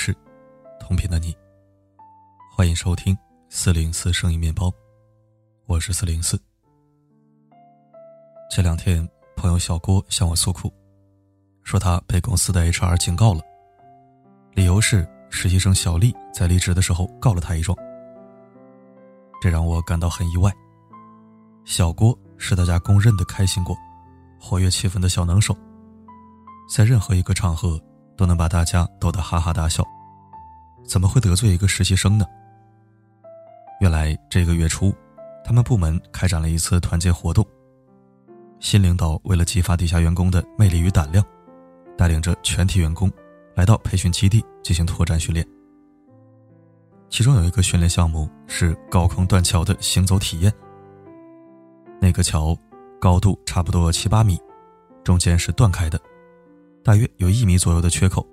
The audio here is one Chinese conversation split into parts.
是，同频的你。欢迎收听四零四声音面包，我是四零四。这两天，朋友小郭向我诉苦，说他被公司的 HR 警告了，理由是实习生小丽在离职的时候告了他一状。这让我感到很意外。小郭是大家公认的开心果，活跃气氛的小能手，在任何一个场合都能把大家逗得哈哈大笑，怎么会得罪一个实习生呢？原来这个月初，他们部门开展了一次团建活动。新领导为了激发底下员工的魅力与胆量，带领着全体员工来到培训基地进行拓展训练。其中有一个训练项目是高空断桥的行走体验。那个桥高度差不多七八米，中间是断开的，大约有一米左右的缺口。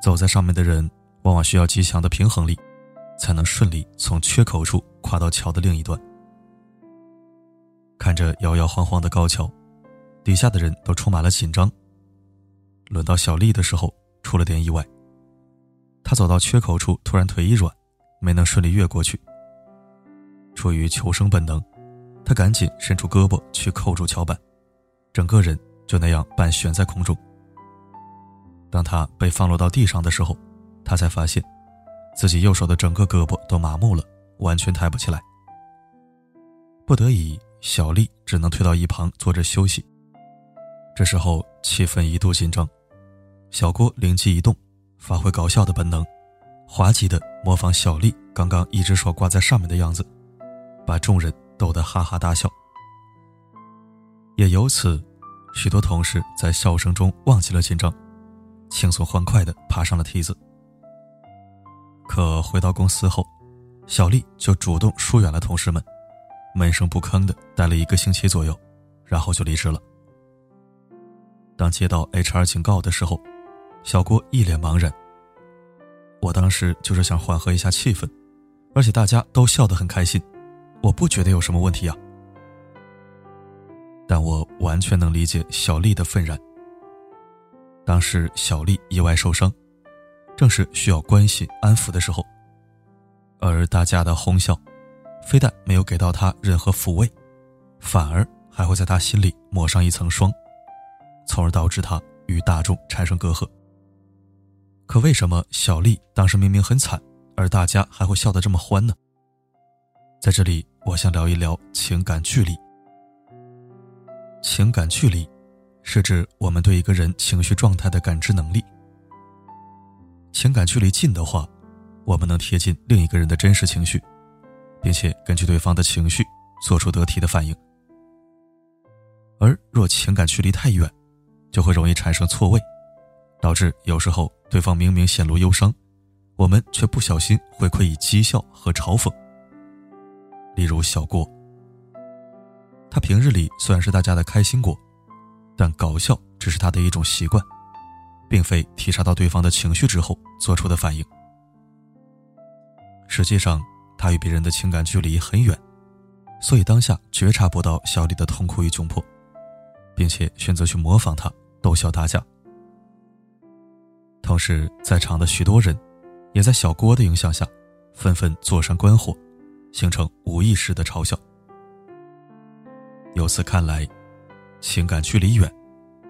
走在上面的人往往需要极强的平衡力。才能顺利从缺口处跨到桥的另一端。看着摇摇晃晃的高桥，底下的人都充满了紧张。轮到小丽的时候，出了点意外。她走到缺口处，突然腿一软，没能顺利越过去。出于求生本能，她赶紧伸出胳膊去扣住桥板，整个人就那样半悬在空中。当他被放落到地上的时候，他才发现。自己右手的整个胳膊都麻木了，完全抬不起来。不得已，小丽只能退到一旁坐着休息。这时候气氛一度紧张，小郭灵机一动，发挥搞笑的本能，滑稽的模仿小丽刚刚一只手挂在上面的样子，把众人逗得哈哈大笑。也由此，许多同事在笑声中忘记了紧张，轻松欢快的爬上了梯子。可回到公司后，小丽就主动疏远了同事们，闷声不吭的待了一个星期左右，然后就离职了。当接到 HR 警告的时候，小郭一脸茫然。我当时就是想缓和一下气氛，而且大家都笑得很开心，我不觉得有什么问题啊。但我完全能理解小丽的愤然。当时小丽意外受伤。正是需要关心安抚的时候，而大家的哄笑，非但没有给到她任何抚慰，反而还会在她心里抹上一层霜，从而导致他与大众产生隔阂。可为什么小丽当时明明很惨，而大家还会笑得这么欢呢？在这里，我想聊一聊情感距离。情感距离，是指我们对一个人情绪状态的感知能力。情感距离近的话，我们能贴近另一个人的真实情绪，并且根据对方的情绪做出得体的反应。而若情感距离太远，就会容易产生错位，导致有时候对方明明显露忧伤，我们却不小心回馈以讥笑和嘲讽。例如小郭，他平日里虽然是大家的开心果，但搞笑只是他的一种习惯。并非体察到对方的情绪之后做出的反应。实际上，他与别人的情感距离很远，所以当下觉察不到小丽的痛苦与窘迫，并且选择去模仿她，逗笑大家。同时，在场的许多人，也在小郭的影响下，纷纷坐山观火，形成无意识的嘲笑。由此看来，情感距离远。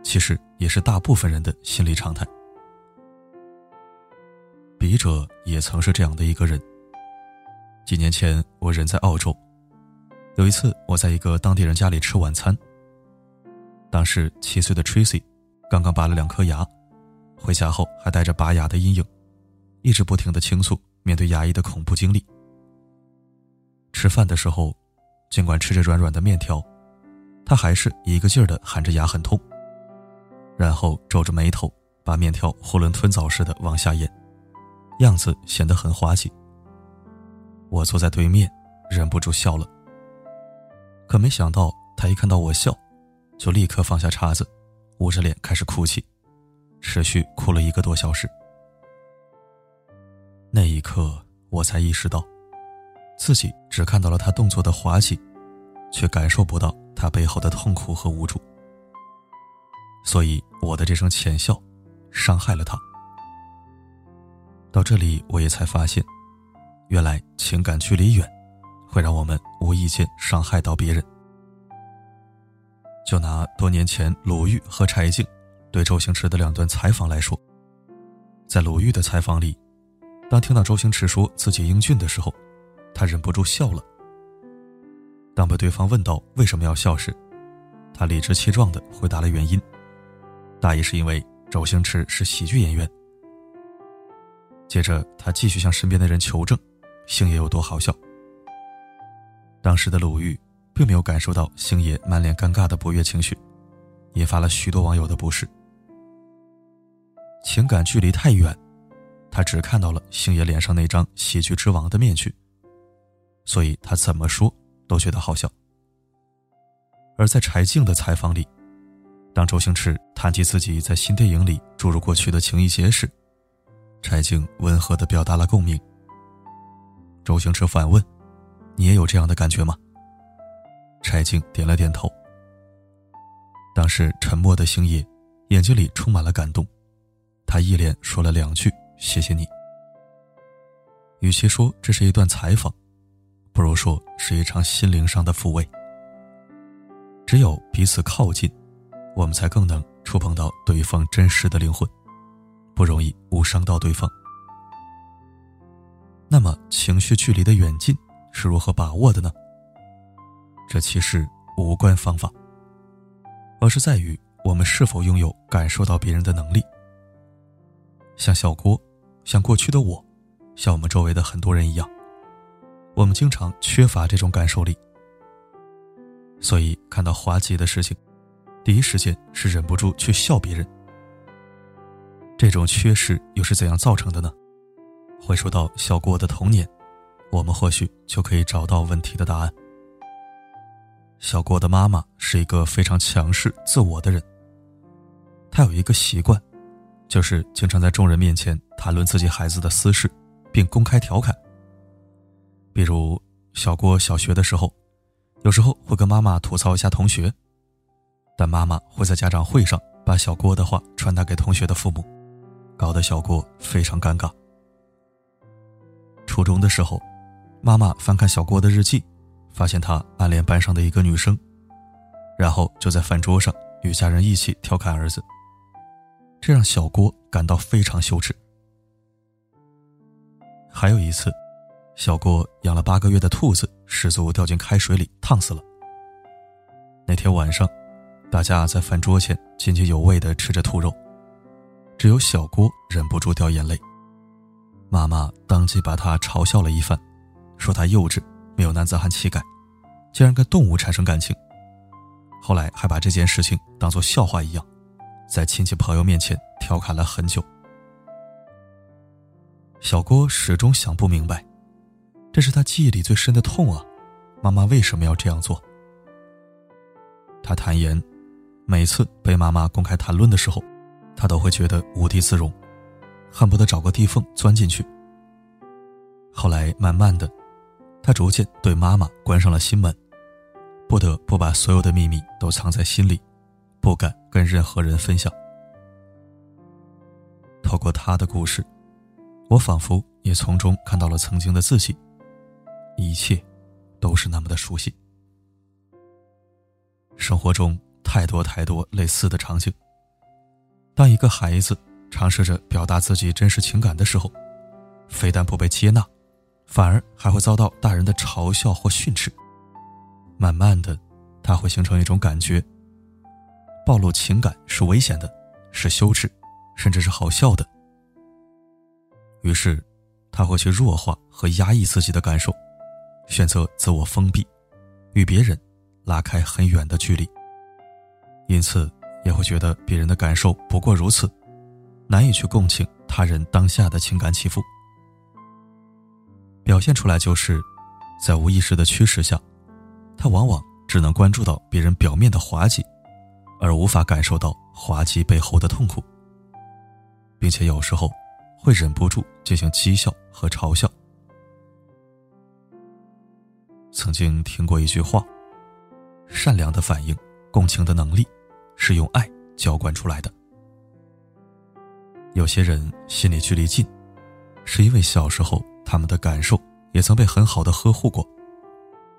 其实也是大部分人的心理常态。笔者也曾是这样的一个人。几年前，我人在澳洲，有一次我在一个当地人家里吃晚餐。当时七岁的 Tracy 刚刚拔了两颗牙，回家后还带着拔牙的阴影，一直不停的倾诉面对牙医的恐怖经历。吃饭的时候，尽管吃着软软的面条，他还是一个劲儿的喊着牙很痛。然后皱着眉头，把面条囫囵吞枣似的往下咽，样子显得很滑稽。我坐在对面，忍不住笑了。可没想到，他一看到我笑，就立刻放下叉子，捂着脸开始哭泣，持续哭了一个多小时。那一刻，我才意识到，自己只看到了他动作的滑稽，却感受不到他背后的痛苦和无助。所以，我的这声浅笑，伤害了他。到这里，我也才发现，原来情感距离远，会让我们无意间伤害到别人。就拿多年前鲁豫和柴静对周星驰的两段采访来说，在鲁豫的采访里，当听到周星驰说自己英俊的时候，他忍不住笑了。当被对方问到为什么要笑时，他理直气壮地回答了原因，大意是因为周星驰是喜剧演员。接着，他继续向身边的人求证，星爷有多好笑。当时的鲁豫并没有感受到星爷满脸尴尬的不悦情绪，引发了许多网友的不适。情感距离太远，他只看到了星爷脸上那张喜剧之王的面具，所以他怎么说都觉得好笑。而在柴静的采访里，当周星驰谈及自己在新电影里注入过去的情谊结时，柴静温和地表达了共鸣。周星驰反问：“你也有这样的感觉吗？”柴静点了点头。当时沉默的星爷眼睛里充满了感动，他一连说了两句：“谢谢你。”与其说这是一段采访，不如说是一场心灵上的抚慰。只有彼此靠近，我们才更能触碰到对方真实的灵魂。不容易误伤到对方。那么，情绪距离的远近是如何把握的呢？这其实无关方法，而是在于我们是否拥有感受到别人的能力。像小郭，像过去的我，像我们周围的很多人一样，我们经常缺乏这种感受力，所以看到滑稽的事情，第一时间是忍不住去笑别人。这种缺失又是怎样造成的呢？回溯到小郭的童年，我们或许就可以找到问题的答案。小郭的妈妈是一个非常强势、自我的人。她有一个习惯，就是经常在众人面前谈论自己孩子的私事，并公开调侃。比如，小郭小学的时候，有时候会跟妈妈吐槽一下同学，但妈妈会在家长会上把小郭的话传达给同学的父母。搞得小郭非常尴尬。初中的时候，妈妈翻看小郭的日记，发现他暗恋班上的一个女生，然后就在饭桌上与家人一起调侃儿子，这让小郭感到非常羞耻。还有一次，小郭养了八个月的兔子失足掉进开水里，烫死了。那天晚上，大家在饭桌前津津有味地吃着兔肉。只有小郭忍不住掉眼泪，妈妈当即把他嘲笑了一番，说他幼稚，没有男子汉气概，竟然跟动物产生感情。后来还把这件事情当作笑话一样，在亲戚朋友面前调侃了很久。小郭始终想不明白，这是他记忆里最深的痛啊！妈妈为什么要这样做？他坦言，每次被妈妈公开谈论的时候。他都会觉得无地自容，恨不得找个地缝钻进去。后来慢慢的，他逐渐对妈妈关上了心门，不得不把所有的秘密都藏在心里，不敢跟任何人分享。透过他的故事，我仿佛也从中看到了曾经的自己，一切都是那么的熟悉。生活中太多太多类似的场景。当一个孩子尝试着表达自己真实情感的时候，非但不被接纳，反而还会遭到大人的嘲笑或训斥。慢慢的，他会形成一种感觉：暴露情感是危险的，是羞耻，甚至是好笑的。于是，他会去弱化和压抑自己的感受，选择自我封闭，与别人拉开很远的距离。因此。也会觉得别人的感受不过如此，难以去共情他人当下的情感起伏。表现出来就是，在无意识的驱使下，他往往只能关注到别人表面的滑稽，而无法感受到滑稽背后的痛苦，并且有时候会忍不住进行讥笑和嘲笑。曾经听过一句话：“善良的反应，共情的能力。”是用爱浇灌出来的。有些人心里距离近，是因为小时候他们的感受也曾被很好的呵护过，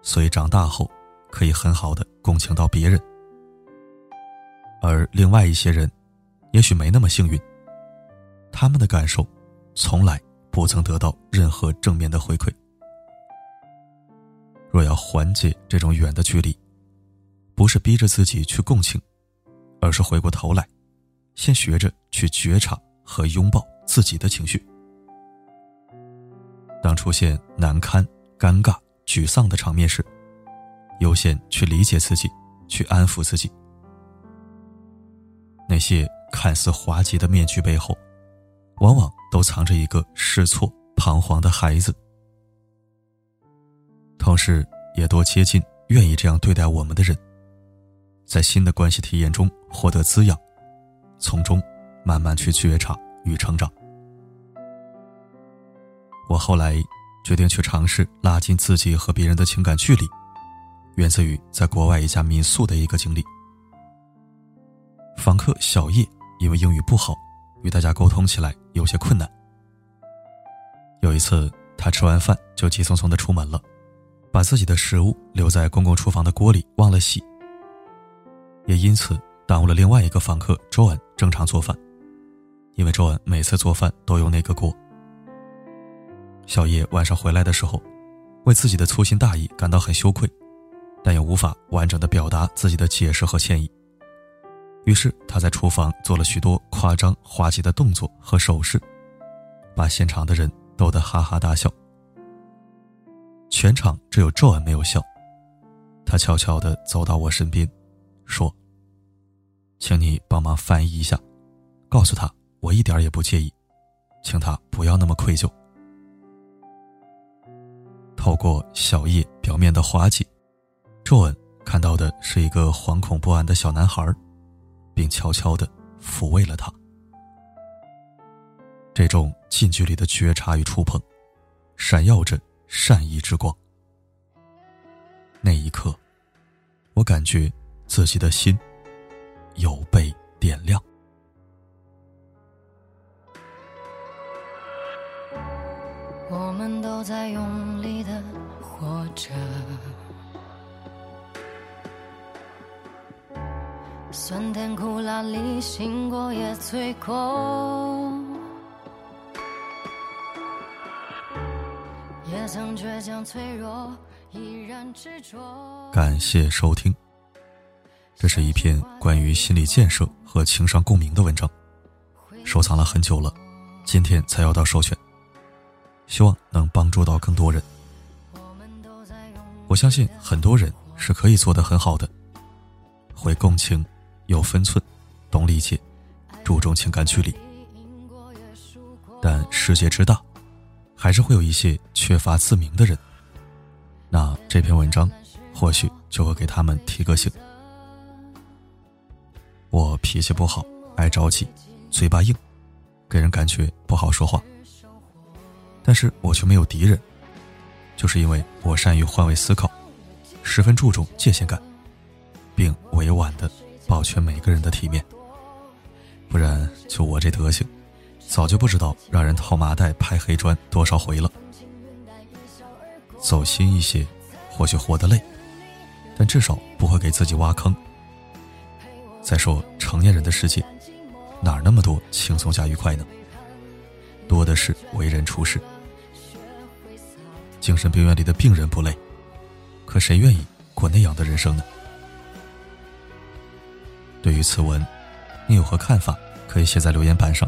所以长大后可以很好的共情到别人。而另外一些人，也许没那么幸运，他们的感受从来不曾得到任何正面的回馈。若要缓解这种远的距离，不是逼着自己去共情，而是回过头来，先学着去觉察和拥抱自己的情绪。当出现难堪、尴尬、沮丧的场面时，优先去理解自己，去安抚自己。那些看似滑稽的面具背后，往往都藏着一个试错、彷徨的孩子。同时，也多接近愿意这样对待我们的人，在新的关系体验中获得滋养，从中慢慢去觉察与成长。我后来决定去尝试拉近自己和别人的情感距离，源自于在国外一家民宿的一个经历。房客小叶因为英语不好，与大家沟通起来有些困难。有一次，他吃完饭就急匆匆的出门了，把自己的食物留在公共厨房的锅里忘了洗，也因此耽误了另外一个房客周恩正常做饭，因为周恩每次做饭都用那个锅。小叶晚上回来的时候，为自己的粗心大意感到很羞愧，但又无法完整的表达自己的解释和歉意。于是他在厨房做了许多夸张滑稽的动作和手势，把现场的人逗得哈哈大笑。全场只有赵恩没有笑，他悄悄地走到我身边，说：“请你帮忙翻译一下，告诉他我一点也不介意，请他不要那么愧疚。”透过小叶表面的滑稽，周恩看到的是一个惶恐不安的小男孩。并悄悄的抚慰了他。这种近距离的觉察与触碰，闪耀着善意之光。那一刻，我感觉自己的心有被点亮。我们都在用力的活着。酸甜苦辣里，醒过也醉过。曾倔强脆弱，依然执着感谢收听。这是一篇关于心理建设和情商共鸣的文章，收藏了很久了，今天才要到授权，希望能帮助到更多人。我相信很多人是可以做得很好的，会共情。有分寸，懂理解，注重情感距离。但世界之大，还是会有一些缺乏自明的人。那这篇文章或许就会给他们提个醒。我脾气不好，爱着急，嘴巴硬，给人感觉不好说话。但是我却没有敌人，就是因为我善于换位思考，十分注重界限感，并委婉的。保全每个人的体面，不然就我这德行，早就不知道让人套麻袋、拍黑砖多少回了。走心一些，或许活得累，但至少不会给自己挖坑。再说成年人的世界，哪那么多轻松加愉快呢？多的是为人处事。精神病院里的病人不累，可谁愿意过那样的人生呢？对于此文，你有何看法？可以写在留言板上。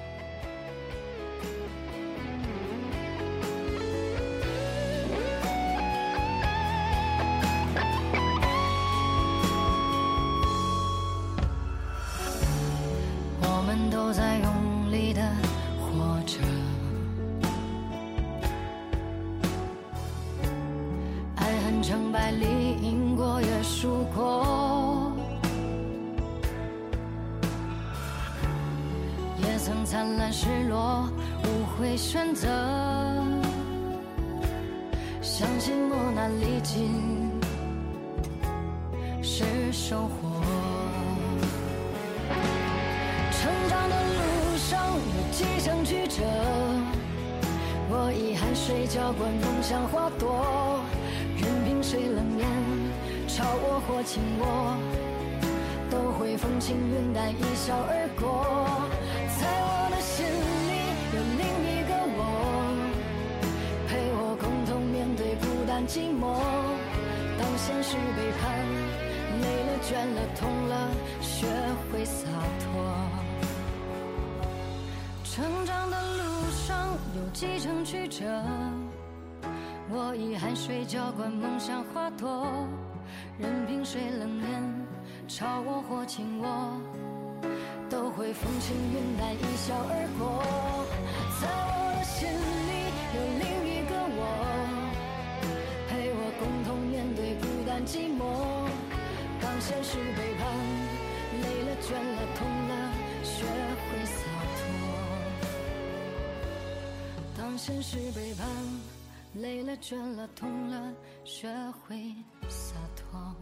选择。相信磨难历尽是收获。成长的路上有几程曲折，我以汗水浇灌梦想花朵，任凭谁冷眼嘲我或轻我，都会风轻云淡一笑而过。寂寞。当现实背叛，累了倦了痛了，学会洒脱。成长的路上有几程曲折，我以汗水浇灌梦想花朵，任凭谁冷眼嘲我或轻我，都会风轻云淡一笑而过。现实背叛，累了倦了痛了，学会洒脱。当现实背叛，累了倦了痛了，学会洒脱。